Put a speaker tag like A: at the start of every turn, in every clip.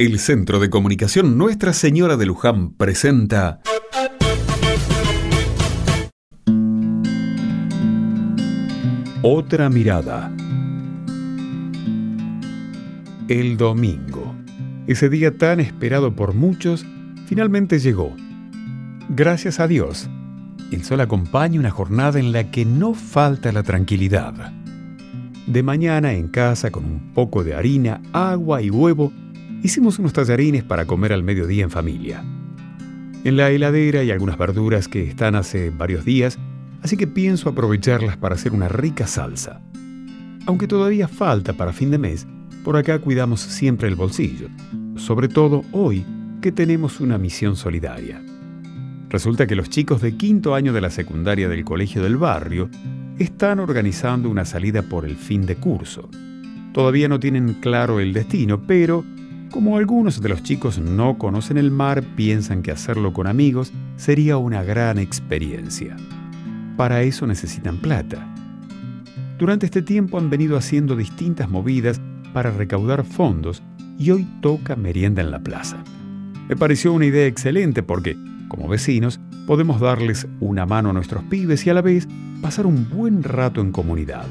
A: El Centro de Comunicación Nuestra Señora de Luján presenta Otra mirada. El domingo. Ese día tan esperado por muchos, finalmente llegó. Gracias a Dios, el sol acompaña una jornada en la que no falta la tranquilidad. De mañana en casa con un poco de harina, agua y huevo, hicimos unos tallarines para comer al mediodía en familia. En la heladera hay algunas verduras que están hace varios días, así que pienso aprovecharlas para hacer una rica salsa. Aunque todavía falta para fin de mes, por acá cuidamos siempre el bolsillo, sobre todo hoy que tenemos una misión solidaria. Resulta que los chicos de quinto año de la secundaria del colegio del barrio están organizando una salida por el fin de curso. Todavía no tienen claro el destino, pero como algunos de los chicos no conocen el mar, piensan que hacerlo con amigos sería una gran experiencia. Para eso necesitan plata. Durante este tiempo han venido haciendo distintas movidas para recaudar fondos y hoy toca merienda en la plaza. Me pareció una idea excelente porque, como vecinos, podemos darles una mano a nuestros pibes y a la vez pasar un buen rato en comunidad.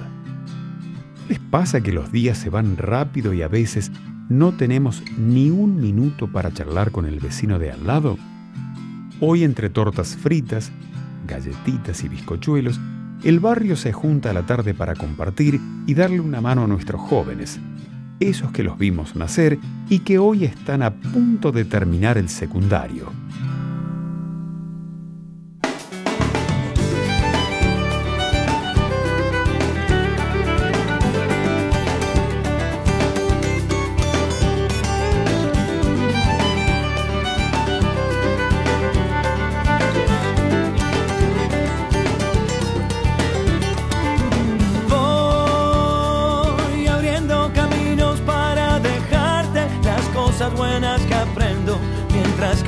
A: ¿Les pasa que los días se van rápido y a veces no tenemos ni un minuto para charlar con el vecino de al lado? Hoy entre tortas fritas, galletitas y bizcochuelos, el barrio se junta a la tarde para compartir y darle una mano a nuestros jóvenes, esos que los vimos nacer y que hoy están a punto de terminar el secundario.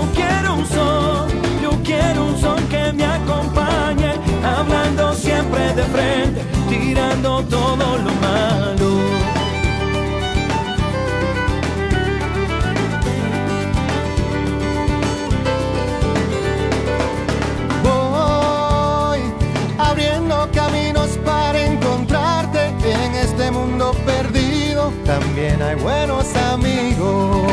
B: Yo quiero un sol, yo quiero un sol que me acompañe, hablando siempre de frente, tirando todo lo malo.
C: Voy abriendo caminos para encontrarte en este mundo perdido. También hay buenos amigos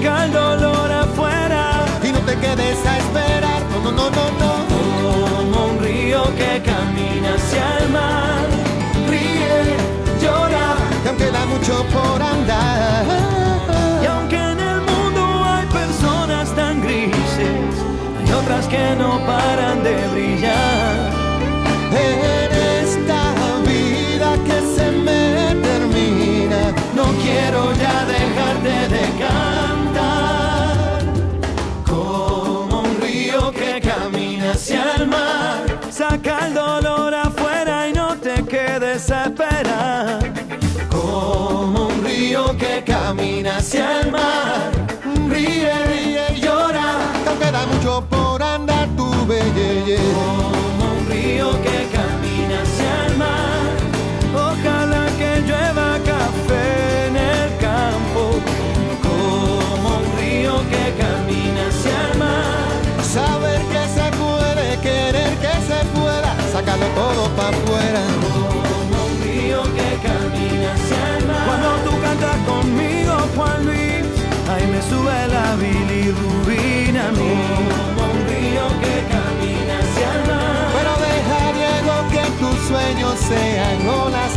B: Saca el dolor afuera
C: y no te quedes a esperar. No, no, no, no, no.
D: Como un río que camina hacia el mar.
C: Ríe, llora, que aunque queda mucho por andar.
D: Camina
B: la bilirrubina mí.
D: Como un río que camina hacia el mar. Pero deja, Diego, que
C: tus sueños sean olas